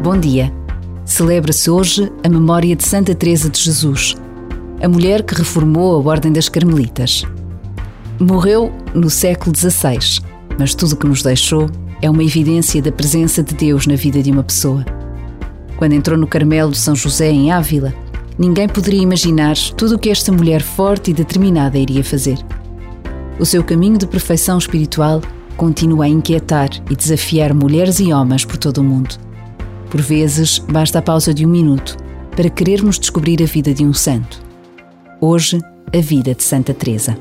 Bom dia. Celebra-se hoje a memória de Santa Teresa de Jesus, a mulher que reformou a Ordem das Carmelitas. Morreu no século XVI, mas tudo o que nos deixou é uma evidência da presença de Deus na vida de uma pessoa. Quando entrou no Carmelo de São José em Ávila, ninguém poderia imaginar tudo o que esta mulher forte e determinada iria fazer. O seu caminho de perfeição espiritual continua a inquietar e desafiar mulheres e homens por todo o mundo. Por vezes, basta a pausa de um minuto para querermos descobrir a vida de um santo. Hoje, a vida de Santa Teresa.